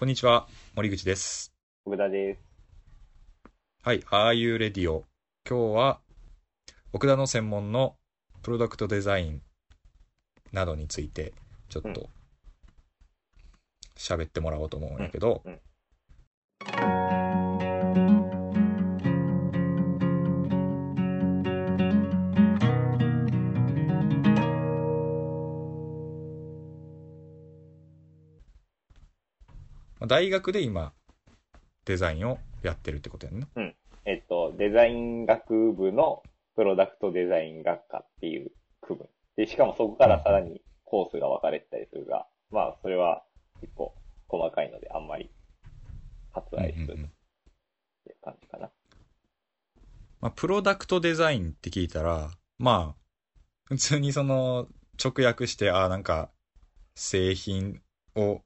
こんにちは、森口です。福田です。はい、ああいうレディオ。今日は、奥田の専門のプロダクトデザインなどについて、ちょっうんと、喋ってもらおうと思うんやけど、うんうん大学で今、デザインをやってるってことやんな。えっと、デザイン学部のプロダクトデザイン学科っていう区分。で、しかもそこからさらにコースが分かれてたりするが、まあ、それは結構細かいのであんまり割愛するってうんうんうんいう感じかな。まあ、プロダクトデザインって聞いたら、まあ、普通にその、直訳して、ああ、なんか、製品を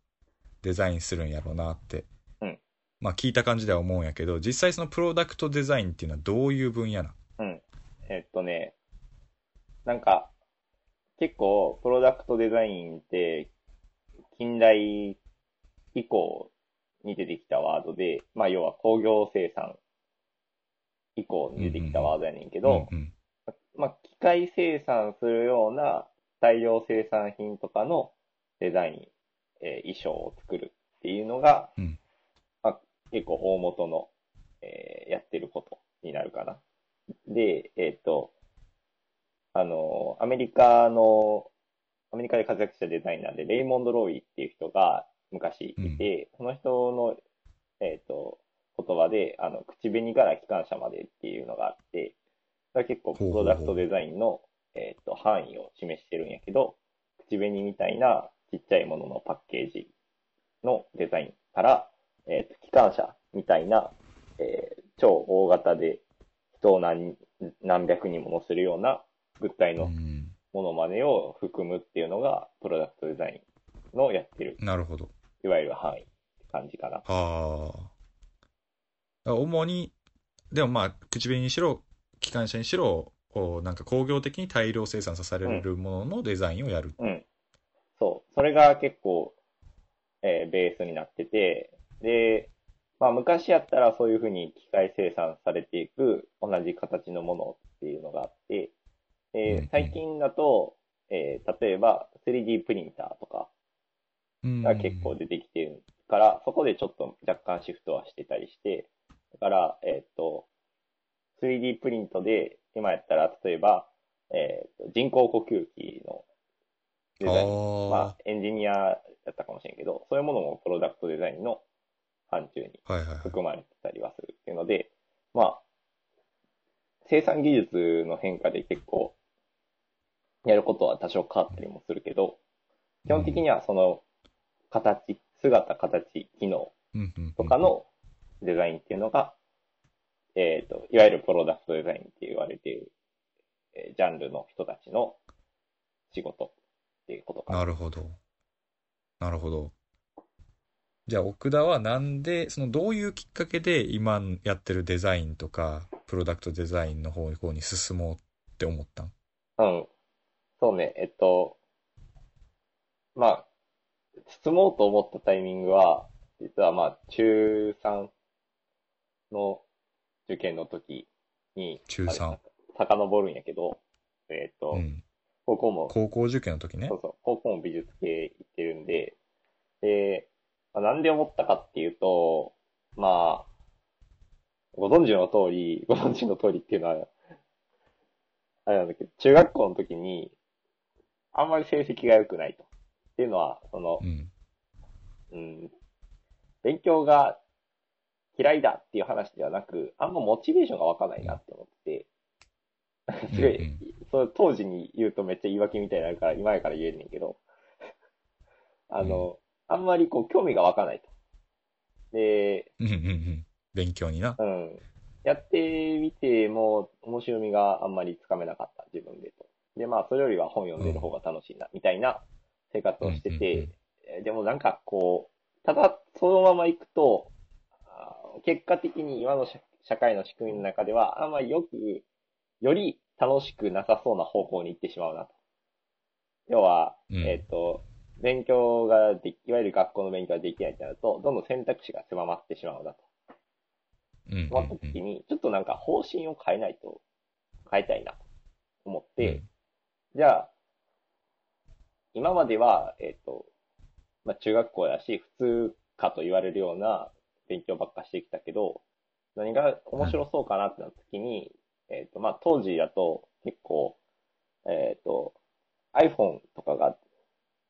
デザインするんやろうなって、うん。まあ聞いた感じでは思うんやけど、実際そのプロダクトデザインっていうのはどういう分野なうん。えっとね、なんか、結構、プロダクトデザインって、近代以降に出てきたワードで、まあ、要は工業生産以降に出てきたワードやねんけど、うんうん。まあ、機械生産するような大量生産品とかのデザイン、えー衣装を作るっていうのが、うん。まあ、結構大元の、えーやってることになるかな。で、えっ、と、あの、アメリカの、アメリカで活躍したデザイナーで、レイモンド・ローイっていう人が昔いて、その人の、えっ、と、言葉で、あの、口紅から機関車までっていうのがあって、それは結構プほうほうほう。ロダクトデザインの、えっ、と、範囲を示してるんやけど、口紅みたいなちっちゃいもののパッケージのデザインから、えっ、と、機関車みたいな、えー超大型で人を何何百人も乗せるような物体のうんものまねを含むっていうのが、プロダクトデザインのやってる、なるほど。いわゆる範囲って感じかな。ああ。主に、でもまあ、口紅にしろ、機関車にしろ、なんか工業的に大量生産されるもののデザインをやる。うん。そう。それが結構、えーベースになってて、で、まあ昔やったらそういうふうに機械生産されていく同じ形のものっていうのがあって、えー最近だと、えー例えば 3D プリンターとかうんが結構出てきてるから、そこでちょっと若干シフトはしてたりして、だから、えーっと、3D プリントで、今やったら、例えば、えーっと、人工呼吸器のデザイン、あー。まあ、エンジニアやったかもしれんけど、そういうものもプロダクトデザインの範疇にはいはいはい。含まれてたりはするっていうので、まあ、生産技術の変化で結構、やることは多少変わったりもするけど、基本的にはその形、姿、形、機能とかのデザインっていうのが、えっ、と、いわゆるプロダクトデザインって言われている、えージャンルの人たちの仕事っていうことかな。なるほど。なるほど。じゃあ、奥田はなんで、そのどういうきっかけで今やってるデザインとか、プロダクトデザインの方向に進もうって思ったん？うん。そうね、えっと、まあ、進もうと思ったタイミングは、実はまあ、中3の受験の時に、中三あれ遡るんやけど、えっと、うん。高校も高校受験の時ねそう。そう、高校も美術系行ってるんで、で、まあ、なんで思ったかっていうと、まあ、ご存知の通り、ご存知の通りっていうのは、あれなんだけど、中学校の時に、あんまり成績が良くないと。っていうのは、そのう、ん。うん、勉強が嫌いだっていう話ではなく、あんまモチベーションが湧かないなって思って、すごい、うんそれ当時に言うとめっちゃ言い訳みたいになるから、今やから言えんねんけど、あの、あんまりこう興味が湧かないと。で、うんうんうん。勉強にな。うん。やってみても面白みがあんまりつかめなかった、自分でと。で、まあ、それよりは本読んでる方が楽しいな、みたいな生活をしてうんうんて、えでもなんかこう、ただそのまま行くと、結果的に今の社社会の仕組みの中では、あんまりよく、より楽しくなさそうな方向に行ってしまうなと。要は、うんえっ、と、勉強ができ、いわゆる学校の勉強ができないってなると、どんどん選択肢が狭まってしまうなと。うんうんそうなった時に、ちょっとなんか方針を変えないと、変えたいなと思って、じゃあ、今までは、えっ、と、まあ、中学校だし、普通かと言われるような勉強ばっかしてきたけど、何が面白そうかなってなった時に、えっ、と、まあ、当時だと結構、えっ、と、iPhone とかが、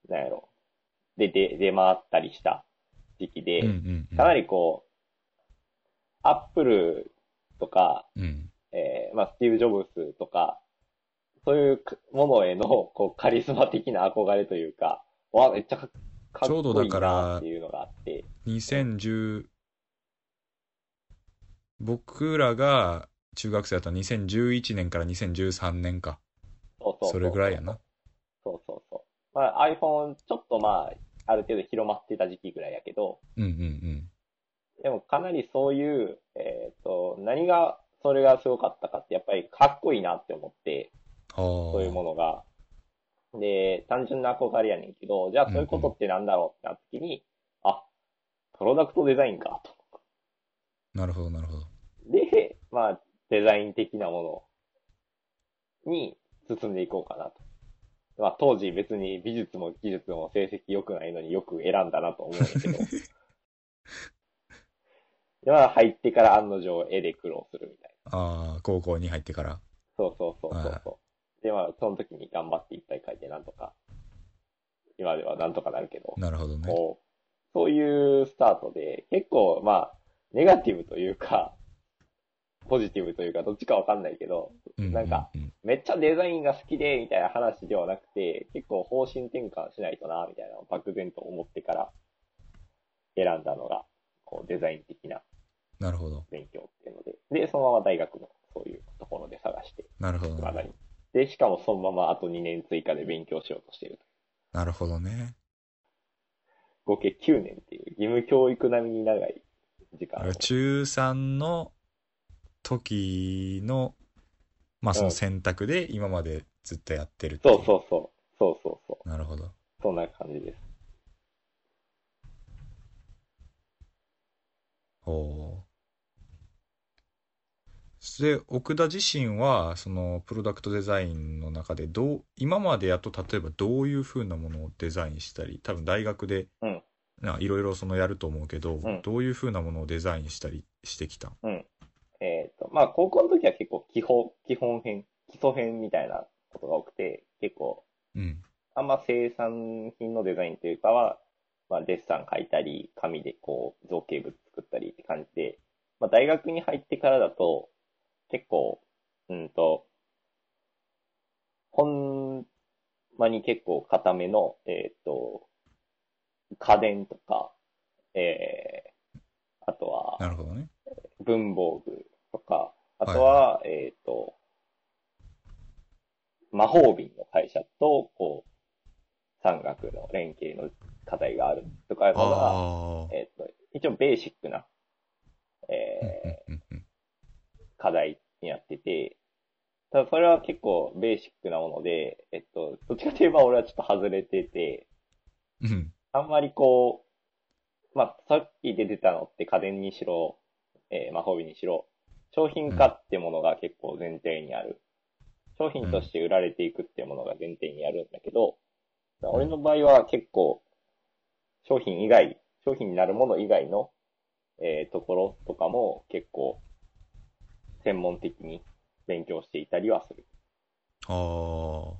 なんやろ、で、で、出回ったりした時期で、うんうんうん。かなりこう、アップルとか、うん。えーまあ、スティーブ・ジョブズとか、そういうものへの、こう、カリスマ的な憧れというか、わ、めっちゃかかっちょうどこいいだからなっていうのがあって、2010僕らが中学生だったら2011年から2013年かそうそううそれぐらいやな。そうそうそう。まあ、iPhone、ちょっとまあ、ある程度広まってた時期ぐらいやけど、うんうんでもかなりそういう、えっ、と、何が、それがすごかったかって、やっぱりかっこいいなって思って、そういうものが。で、単純な憧れやねんけど、じゃあそういうことってなんだろうってなった時に、あ、プロダクトデザインかと。なるほどなるほどで、まあ、デザイン的なものに進んでいこうかなと。まあ、当時別に美術も技術も成績良くないのによく選んだなと思うんだけど。で、まあ、入ってから案の定絵で苦労するみたいな。ああ高校に入ってからそうそうそうそうそう。で、まあ、その時に頑張っていっぱい書いてなんとか、今ではなんとかなるけど、なるほどねそういうスタートで、結構、まあ、ネガティブというか、ポジティブというか、どっちかわかんないけど、なんかうんめっちゃデザインが好きで、みたいな話ではなくて、結構方針転換しないとな、みたいなのを漠然と思ってから選んだのが、こう、デザイン的ななるほど勉強っていうので、で、そのまま大学のそういうところで探して、なるほどまだに。で、しかもそのままあと2年追加で勉強しようとしている。なるほどね合計9年っていう義務教育並みに長い時間を。中3の時のまあその選択で今までずっとやってるっていそうそうそう。そうそうそう。なるほど。そんな感じです。おおで奥田自身はそのプロダクトデザインの中でどう今までやと例えばどういうふうなものをデザインしたり多分大学でいろいろそのやると思うけど、ん。どういうふうなものをデザインしたりしてきたえっ、と、まあ、高校の時は結構基本、基本編、基礎編みたいなことが多くて、結構、うん。あんま生産品のデザインというかは、まあ、デッサン描いたり、紙でこう、造形物作ったりって感じで、まあ、大学に入ってからだと、結構、うんと、ほんまに結構固めの、えっ、と、家電とか、えー、あとは、なるほどね。文房具とか、あとは、えっ、と、魔法瓶の会社と、こう、産学の連携の課題があるとかいうのが、えっ、と、一応ベーシックな、えーうんうんうん課題になってて、ただそれは結構ベーシックなもので、えっと、どっちかといえば俺はちょっと外れてて、あんまりこう、まあ、さっき出てたのって家電にしろ、えー魔法瓶にしろ、商品化ってものが結構前提にある。商品として売られていくっていうものが前提にあるんだけど、俺の場合は結構、商品以外、商品になるもの以外の、えーところとかも結構、専門的に勉強していたりはする。ああ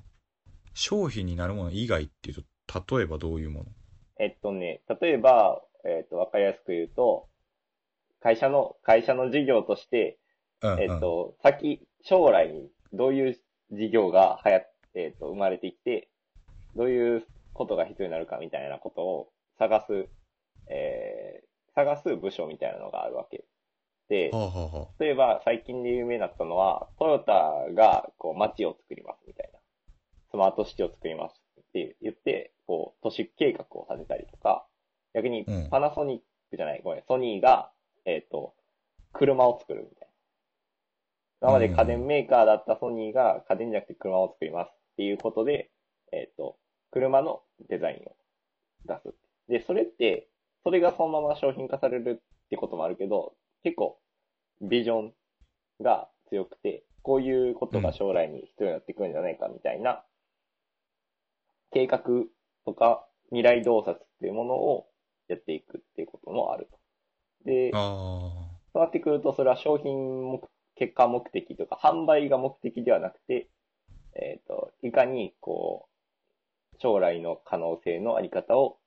商品になるもの以外っていうと例えばどういうもの？えっとね、例えば、えっと、わかりやすく言うと、会社の、会社の事業として、うんうんえっと、先、将来にどういう事業が流行っえっと、生まれてきて、どういうことが必要になるかみたいなことを探す、えー、探す部署みたいなのがあるわけ。で、はあはあは例えば最近で有名になったのは、トヨタがこう街を作りますみたいな。スマートシティを作りますって言って、こう都市計画を立てたりとか、逆にうんパナソニックじゃない、ごめん、ソニーが、えっ、と、車を作るみたいな。今まで家電メーカーだったソニーが家電じゃなくて車を作りますっていうことで、えっ、と、車のデザインを出す。で、それって、それがそのまま商品化されるってこともあるけど、結構、ビジョンが強くて、こういうことが将来に必要になってくるんじゃないかみたいな、計画とか未来洞察っていうものをやっていくっていうこともあると。で、あそうなってくると、それは商品目、結果目的とか、販売が目的ではなくて、えっ、と、いかに、こう、将来の可能性のあり方を、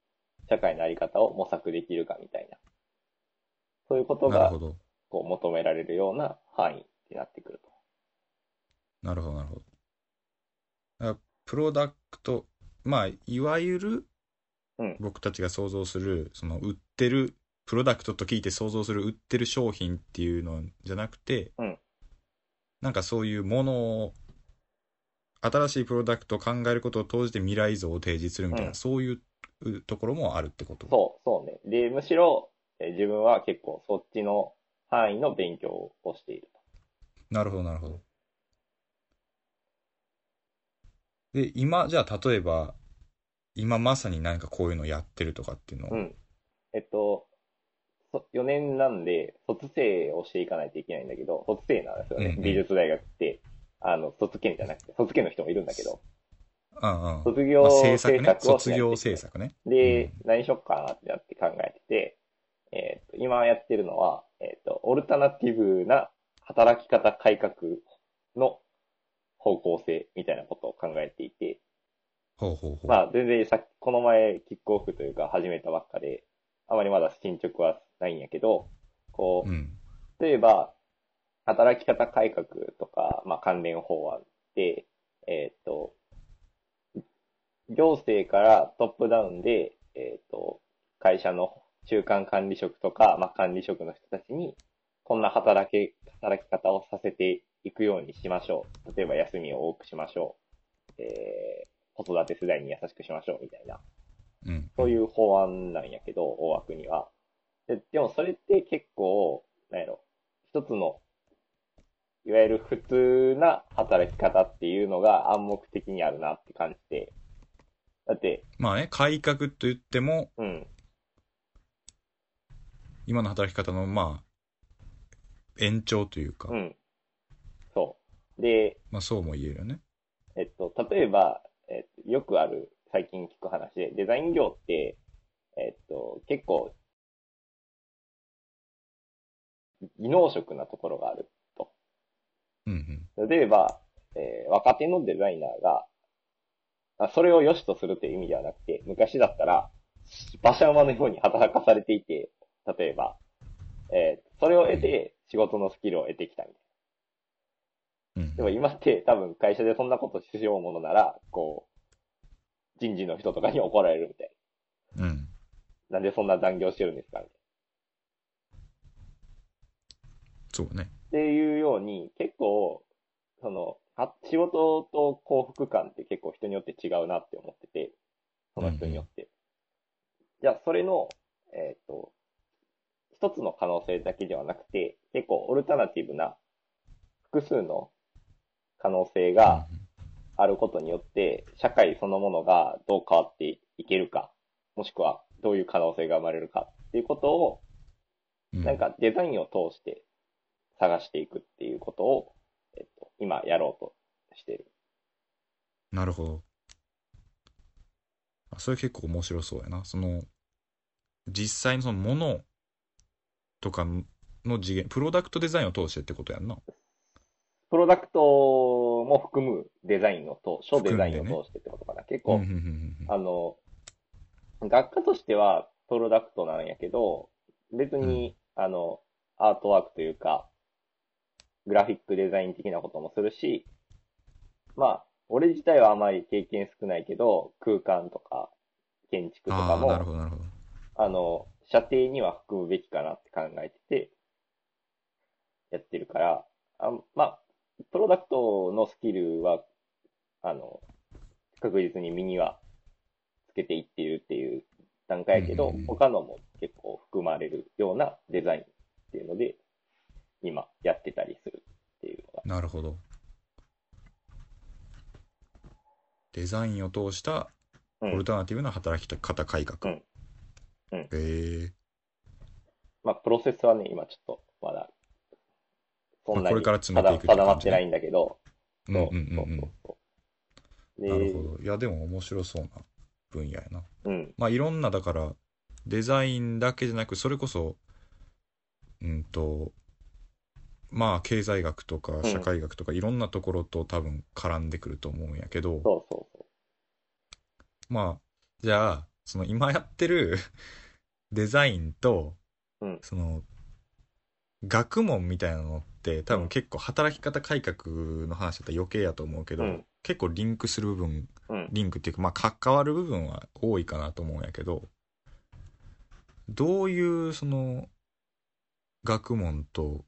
社会のあり方を模索できるかみたいな。そういうことが。こう、求められるような範囲になってくると。なるほど、なるほど。プロダクト、まあ、いわゆるうん、僕たちが想像する、その売ってる、プロダクトと聞いて想像する売ってる商品っていうのじゃなくて、うんなんかそういうものを、新しいプロダクトを考えることを通じて未来像を提示するみたいな、うんそういうところもあるってことそう、そうね。で、むしろ、えー自分は結構そっちの範囲の勉強をしていると。なるほど、なるほど。で、今、じゃあ例えば、今まさに何かこういうのやってるとかっていうのを、うん。えっと、そ4年なんで、卒生をしていかないといけないんだけど、卒生なんですよね。うんうん美術大学って、あの、卒検じゃなくて、卒検の人もいるんだけど、うんうん。卒業まあ、制制作ね。作をしないと卒業いけない制作ね。で、うん何しよっかなってなって考えてて、えっと、今やってるのは、えっと、オルタナティブな働き方改革の方向性みたいなことを考えていて、ほうほうほう。まあ、全然さこの前、キックオフというか始めたばっかで、あまりまだ進捗はないんやけど、こう、うん。例えば、働き方改革とか、まあ、関連法案で、えっ、と、行政からトップダウンで、えっ、と、会社の中間管理職とか、まあ、管理職の人たちに、こんな働き、働き方をさせていくようにしましょう。例えば休みを多くしましょう。えー、子育て世代に優しくしましょう、みたいな。うん。そういう法案なんやけど、大枠には。ででもそれって結構、なんやろ、一つの、いわゆる普通な働き方っていうのが暗黙的にあるなって感じて。だって、まあね、改革と言っても、うん、今の働き方の、まあ、延長というか、うん。そう。で、まあそうも言えるよね。えっと、例えば、えっと、よくある、最近聞く話で、デザイン業って、えっと、結構、技能職なところがある。うんうん。例えば、えー若手のデザイナーが、あそれを良しとするという意味ではなくて、昔だったら、馬車馬のように働かされていて、例えば、えーそれを得て仕事のスキルを得てきたみたいうんな。でも今って多分会社でそんなことしようものなら、こう、人事の人とかに怒られるみたいうん。な。なんでそんな残業してるんですかみたいそうね。な。っていうように、結構、その、は仕事と幸福感って結構人によって違うなって思ってて、その人によって。じゃあ、それの、えっ、と、一つの可能性だけではなくて、結構オルタナティブな複数の可能性があることによって、社会そのものがどう変わっていけるか、もしくはどういう可能性が生まれるかっていうことを、うん、なんかデザインを通して探していくっていうことを、えっと、今やろうとしている。なるほど。あそれ結構面白そうやな。その、実際にそのものとかの次元、プロダクトデザインを通してってことやんな。プロダクトも含むデザインを通、書デザインを通してってことかな。結構、うんうんうんうんあの、学科としてはプロダクトなんやけど、別に、あの、アートワークというか、グラフィックデザイン的なこともするし、まあ、俺自体はあまり経験少ないけど、空間とか建築とかああ、なるも、ほど、なるほど。あの、射程には含むべきかなって考えてて、やってるから、あまあ、プロダクトのスキルは、あの、確実に身にはつけていっているっていう段階やけどうんうんうん、他のも結構含まれるようなデザインっていうので、今やってたりするっていうのが。なるほど。デザインを通したうんオルタナティブな働き方改革。うんうんへえまあ、プロセスはね、今ちょっとまだ、そんなにまあこれから詰めていくって定まってないんだけど、うんうんうんそううん。そうそうなるで、ほど。いやでも面白そうな分野やな。うん、まあいろんなだからデザインだけじゃなくそれこそうんとまあ経済学とかん。社会学とかいろんなところと多分絡んでくると思うんやけど、そうそうそまあじゃあその今やってる デザインと、うん。その学問みたいなのって多分結構働き方改革の話だったら余計やと思うけど、うん結構リンクする部分う。うん。リンクっていうかまあ関わる部分は多いかなと思うんやけどどういうその学問と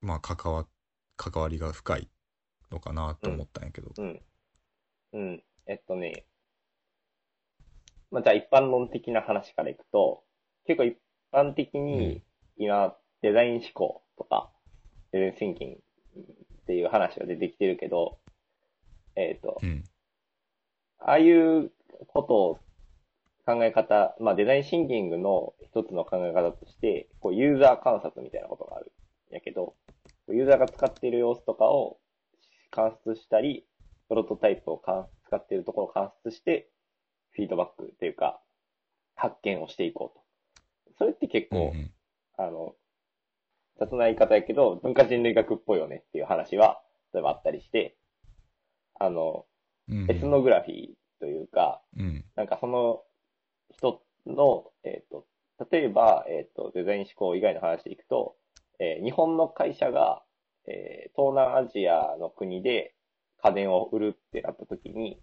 まあ関わ関わりが深いのかなと思ったんやけど、うん。うん。えっとね、まあ、じゃあ一般論的な話からいくと、結構一般的に今、デザイン思考とか、デザインシンキングっていう話が出てきてるけど、えっと、うんああいうことを考え方、まあデザインシンキングの一つの考え方として、こうユーザー観察みたいなことがあるんやけど、ユーザーが使っている様子とかを観察したり、プロトタイプを使っているところを観察して、フィードバックっていうか、発見をしていこうと。それって結構、うんあの、雑な言い方やけど、文化人類学っぽいよねっていう話は、例えばあったりして、あの、うんエスノグラフィーというか、うんなんかその人の、えっ、と、例えば、えっ、と、デザイン思考以外の話でいくと、えー日本の会社が、えー東南アジアの国で家電を売るってなった時に、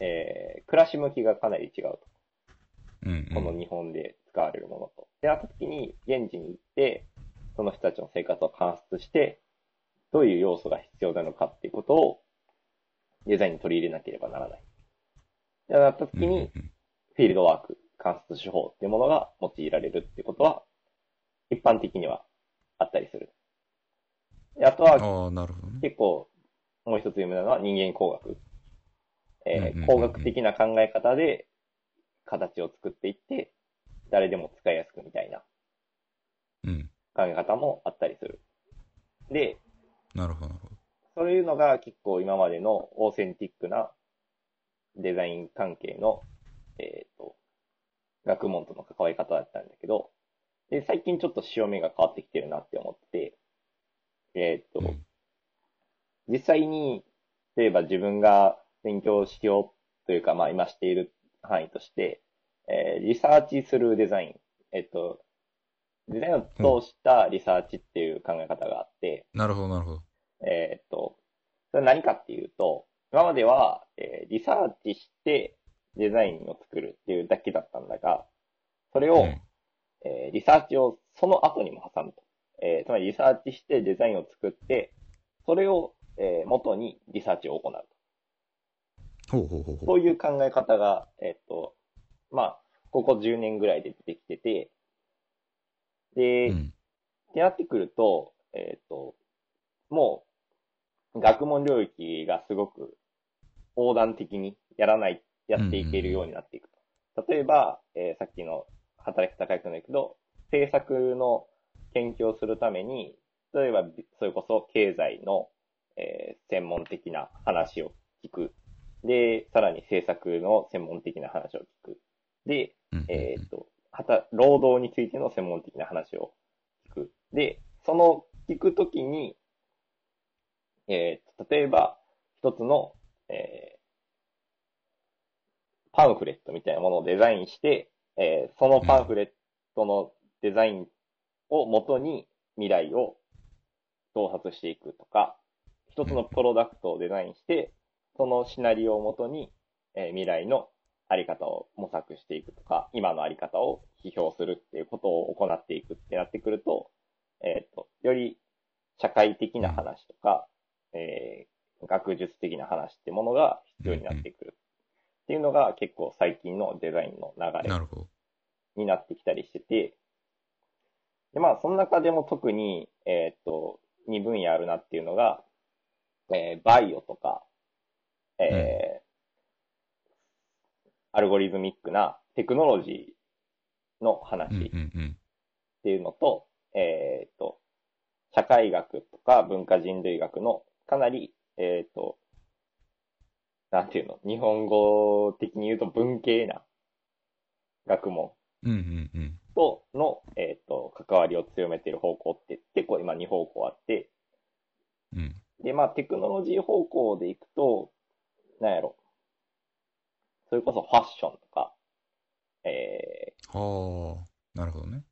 えー暮らし向きがかなり違うと。うんうんこの日本で使われるものと。ってなった時に、現地に行って、その人たちの生活を観察して、どういう要素が必要なのかっていうことを、デザインに取り入れなければならない。ってなった時に、うんフィールドワーク、観察手法っていうものが用いられるっていうことは、一般的にはあったりする。であとは、結構、もう一つ有名なのは人間工学。えー工学的な考え方で形を作っていって、誰でも使いやすくみたいなうん考え方もあったりする。で、なるほどなるほどそういうのが結構今までのオーセンティックなデザイン関係の、えっ、と、学問との関わり方だったんだけど、で、最近ちょっと潮目が変わってきてるなって思ってて、えっ、と、うん実際に、例えば自分が勉強しようというか、まあ今している範囲として、えーリサーチするデザイン、えっと、デザインを通したリサーチっていう考え方があって、なるほどなるほどえーっと、それは何かっていうと、今までは、えーリサーチしてデザインを作るっていうだけだったんだが、それを、うんえーリサーチをその後にも挟むと。えーつまりリサーチしてデザインを作って、それを、えー元にリサーチを行うと。ほうほうほうほそういう考え方が、えーっと、まあ、ここ10年ぐらいで出てきてて、で、ううんってなってくると、えっ、と、もう、学問領域がすごく横断的にやらない、やっていけるようになっていくと。例えば、えーさっきの働き方改革なんだけど、政策の研究をするために、例えば、それこそ経済の、えー専門的な話を聞く。で、さらに政策の専門的な話を聞く。で、うんうんえっ、と、はた、労働についての専門的な話を聞く。で、その聞くときに、えー例えば、一つの、えーパンフレットみたいなものをデザインして、えーそのパンフレットのデザインを元に未来を洞察していくとか、一つのプロダクトをデザインして、そのシナリオを元に、えー未来のあり方を模索していくとか、今のあり方を批評するっていうことを行っていくってなってくると、えっ、と、より社会的な話とか、えー学術的な話ってものが必要になってくる。っていうのが結構最近のデザインの流れになってきたりしてて、で、まあ、その中でも特に、えーっと、2分野あるなっていうのが、えーバイオとか、えーアルゴリズミックなテクノロジーの話っ。ていうのと、えっ、と、社会学とか文化人類学のかなり、えっ、と、なんていうの、日本語的に言うと文系な学問。との、えっ、と、関わりを強めている方向って結構今2方向あって、うん。で、まあ、テクノロジー方向でいくと、なんやろ。それこそファッションとか、えはあ、なるほどね。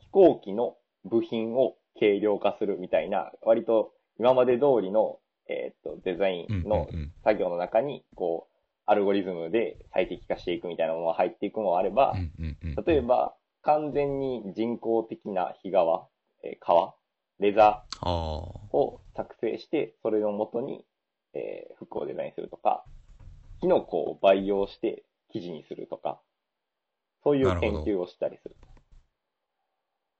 ー、飛行機の部品を軽量化するみたいな、割と今まで通りの、えっ、と、デザインのうん。作業の中に、こう、アルゴリズムで最適化していくみたいなものが入っていくのもあれば。例えば、完全に人工的な皮革、えー革、レザー、ああ。を作成して、それを元に、えー服をデザインするとか、キノコを培養して生地にするとか、そういう研究をしたりする。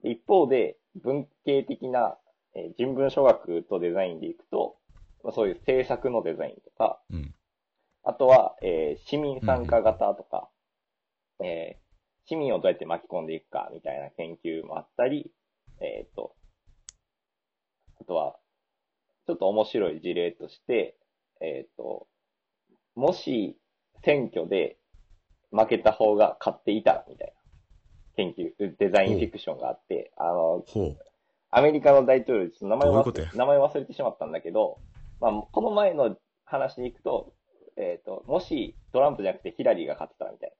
で一方で、文系的な、えー人文書学とデザインでいくと、まあ、そういう制作のデザインとか、うん。あとは、えー市民参加型とか、えー市民をどうやって巻き込んでいくかみたいな研究もあったり、えっ、と、あとは、ちょっと面白い事例として、えっ、と、もし選挙で負けた方が勝っていたらみたいな研究、デザインフィクションがあって、あの。アメリカの大統領、ちょっと名前忘れ名前忘れてしまったんだけど、まあ、この前の話に行くと、えっ、と、もしトランプじゃなくてヒラリーが勝ってたらみたい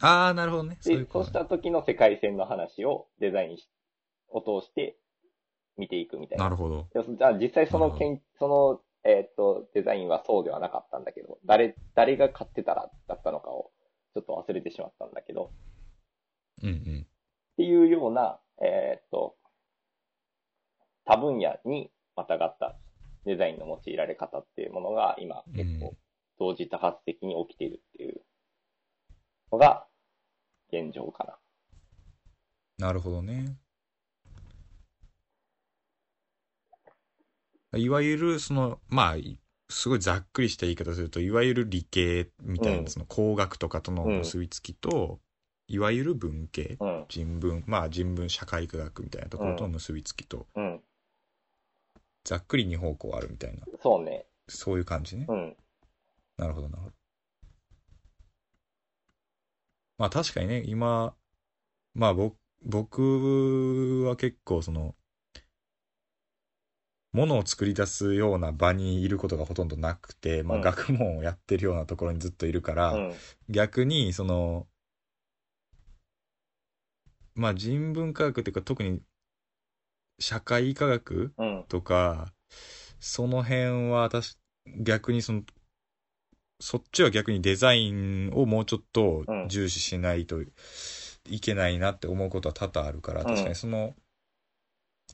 ああ、なるほどね。な。そういうで、そうし。た時の世界線の話をデザインしを通して見ていくみたいな。なるほど。でじゃあ実際そのなる研、その、えっ、と、デザインはそうではなかったんだけど、誰、誰が勝ってたらだったのかをちょっと忘れてしまったんだけど、うんうん。っていうような、えーっと、多分野にまたがったデザインの用いられ方っていうものが今結構同時多発的に起きているっていうのが現状かな。なるほどね。いわゆる、その、まあ、いすごいざっくりした言い方すると、いわゆる理系みたいな、うんその工学とかとの結びつきと、いわゆる文系、うん、人文、まあ人文社会科学みたいなところとの結びつきと、うん、ざっくり二方向あるみたいな、そうね。そういう感じね。うん、なるほど、なるほど。まあ確かにね、今、まあ僕、僕は結構その、ものを作り出すような場にいることがほとんどなくて、まあうん。学問をやってるようなところにずっといるから、うん、逆にその、まあ人文科学っていうか特に社会科学うん、とか、その辺は私、逆にその、そっちは逆にデザインをもうちょっとうん。重視しないといけないなって思うことは多々あるから、うん確かにその、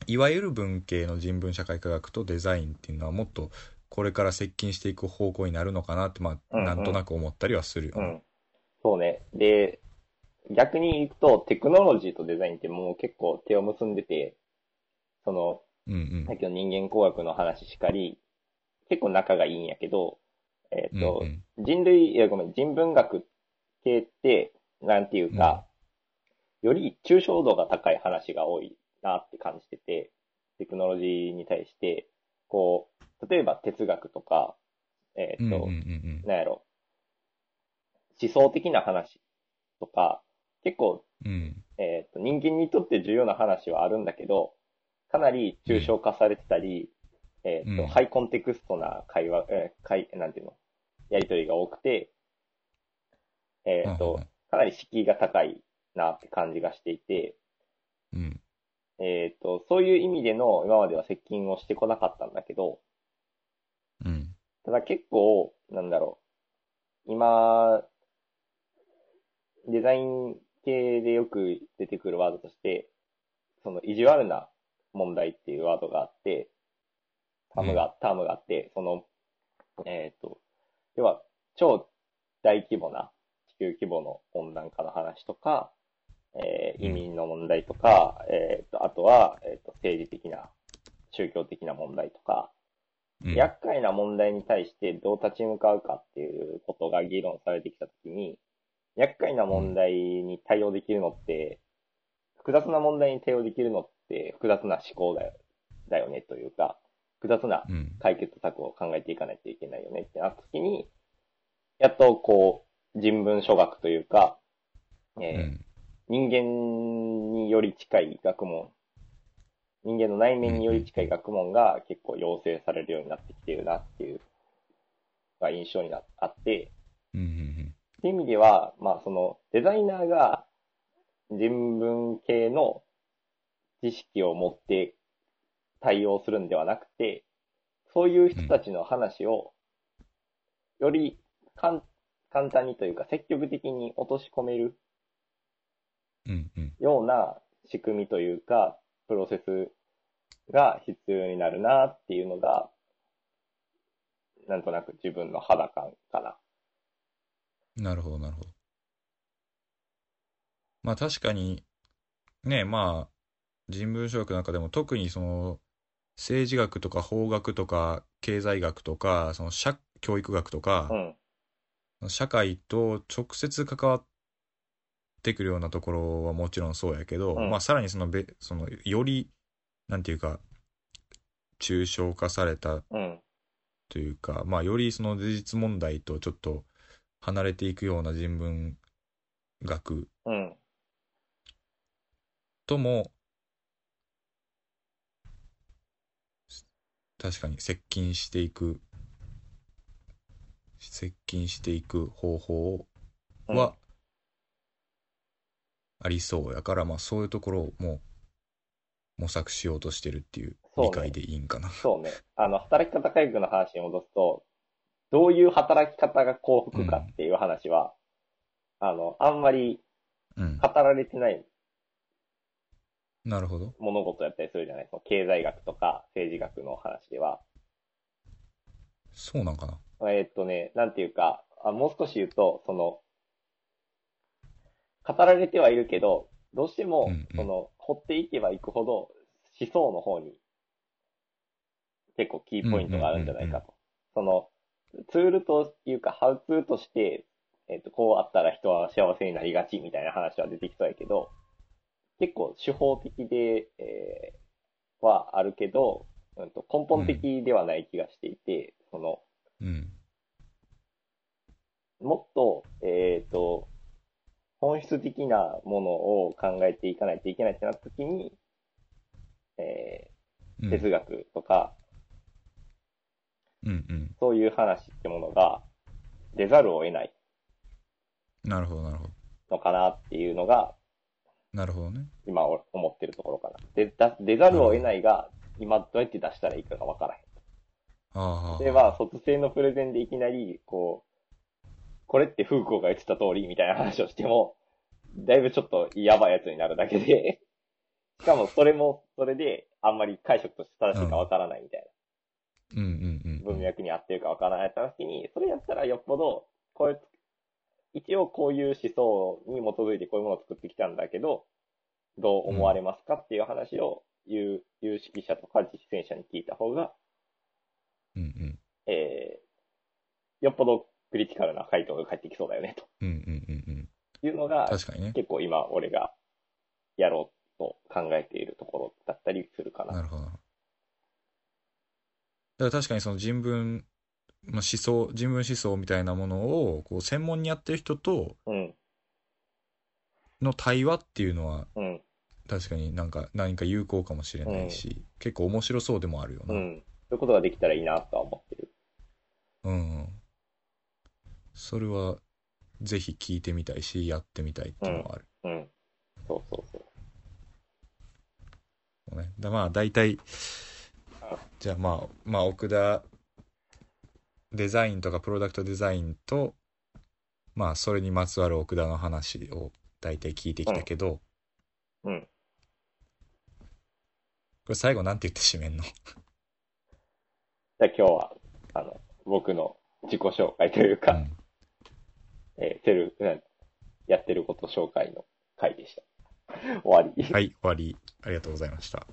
いわゆる文系の人文社会科学とデザインっていうのはもっとこれから接近していく方向になるのかなって、まあ、うんうんなんとなく思ったりはするよね。うん。そうね。で、逆に行くとテクノロジーとデザインってもう結構手を結んでて、その、うんうんさっきの人間工学の話しかり、結構仲がいいんやけど、えっ、と、うんうん人類、いやごめん、人文学系って、なんていうか、より抽象度が高い話が多いなって感じてて、テクノロジーに対して、こう、例えば哲学とか、えっ、と、うんうんうんうん。なんやろ、思想的な話とか、結構、うん。えっ、と、人間にとって重要な話はあるんだけど、かなり抽象化されてたり、えっ、と、うん。ハイコンテクストな会話、えー会、なんていうの、やりとりが多くて、えっ、と、かなり敷居が高いなって感じがしていて、うんえっ、と、そういう意味での今までは接近をしてこなかったんだけど、うん。ただ結構、なんだろう、今、デザイン系でよく出てくるワードとして、その意地悪な問題っていうワードがあって、タームが、タームがあって、その、えっ、と、要は、超大規模な地球規模の温暖化の話とか、えー移民の問題とか、えっ、と、あとは、えっ、と、政治的な、宗教的な問題とか、うん。厄介な問題に対してどう立ち向かうかっていうことが議論されてきたときに、厄介な問題に対応できるのって、複雑な問題に対応できるのって複雑な思考だよだよねというか、複雑なうん。解決策を考えていかないといけないよねってなったときに、やっとこう、人文諸学というか、うえーん。人間により近い学問、人間の内面により近い学問が結構要請されるようになってきているなっていう、が印象になあって、うん。うん。っていう意味では、まあそのデザイナーが人文系の知識を持って対応するんではなくて、そういう人たちの話をより簡単にというか積極的に落とし込める。ような仕組みというか、プロセスが必要になるなっていうのが、なんとなく自分の肌感かな。なるほど、なるほど。まあ確かに、ね、まあ、人文書学の中でも特にその、政治学とか法学とか経済学とか、その社、教育学とうか、ん。社会と直接関わってくるようなところはもちろんそうやけど、うんまあさらにそのべ、その、より、なんていうか、抽象化されたうん。というか、まあ、よりその事実問題とちょっと離れていくような人文学うん。とも、確かに接近していく、接近していく方法うんはありそうやから、まあそういうところをもう模索しようとしてるっていうそうね理解でいいんかな。そうね。あの、働き方改革の話に戻すと、どういう働き方が幸福かっていう話は、あの、あんまりうん。語られてないなるほど。物事やったりするじゃない？その経済学とか政治学の話では。そうなんかな。えーっとね、なんていうか、あもう少し言うと、その、語られてはいるけど、どうしてもうんうん、その、掘っていけばいくほど、思想の方に、結構キーポイントがあるんじゃないかと。その、ツールというか、ハウツーとして、えーっと、こうあったら人は幸せになりがちみたいな話は出てきそうやけど、結構手法的で、えーはあるけど、うんと根本的ではない気がしていて、その、うん。もっと、えっ、と、本質的なものを考えていかないといけないってなった時に、えうんー哲学とか、うんうん。そういう話ってものが出ざるを得ないなるほど、なるほど。のかなっていうのが、なるほどね。今お思ってるところかな。でだ出ざるを得ないが、今どうやって出したらいいかがわからへん。ああ。例えば、卒生のプレゼンでいきなり、こう、これってフーコーが言ってた通りみたいな話をしても、だいぶちょっとやばいやつになるだけで、しかもそれも、それで、あんまり解釈として正しいかわからないみたいうんうんうんな、文脈に合ってるかわからないって時に、それやったらよっぽど、こういう、一応こういう思想に基づいてこういうものを作ってきたんだけど、どう思われますかっていう話を、有有識者とか実践者に聞いた方が、うんうん。えー、よっぽどクリティカルな回答が返ってきそうだよね、うんうんうんうんというのが、確かにね。結構今俺がやろうと考えているところだったりするかな。なるほど。だから確かにその人文、まあ、思想、人文思想みたいなものをこう専門にやってる人とうん、の対話っていうのはうん、確かになんか何か有効かもしれないし、結構面白そうでもあるよな。うん。そういうことができたらいいなとは思ってる。うんうん。それはぜひ聞いてみたいし、やってみたいっていうのはある。うん。そうそうそう。ね、だまあ大体じゃあまあまあ奥田デザインとかプロダクトデザインとまあそれにまつわる奥田の話を大体聞いてきたけど、うん。これ最後なんて言って締めんの？じゃあ今日は、あの、僕の自己紹介というか、うんえー、てる、やってること紹介の回でした。終わり。はい、終わり。ありがとうございました。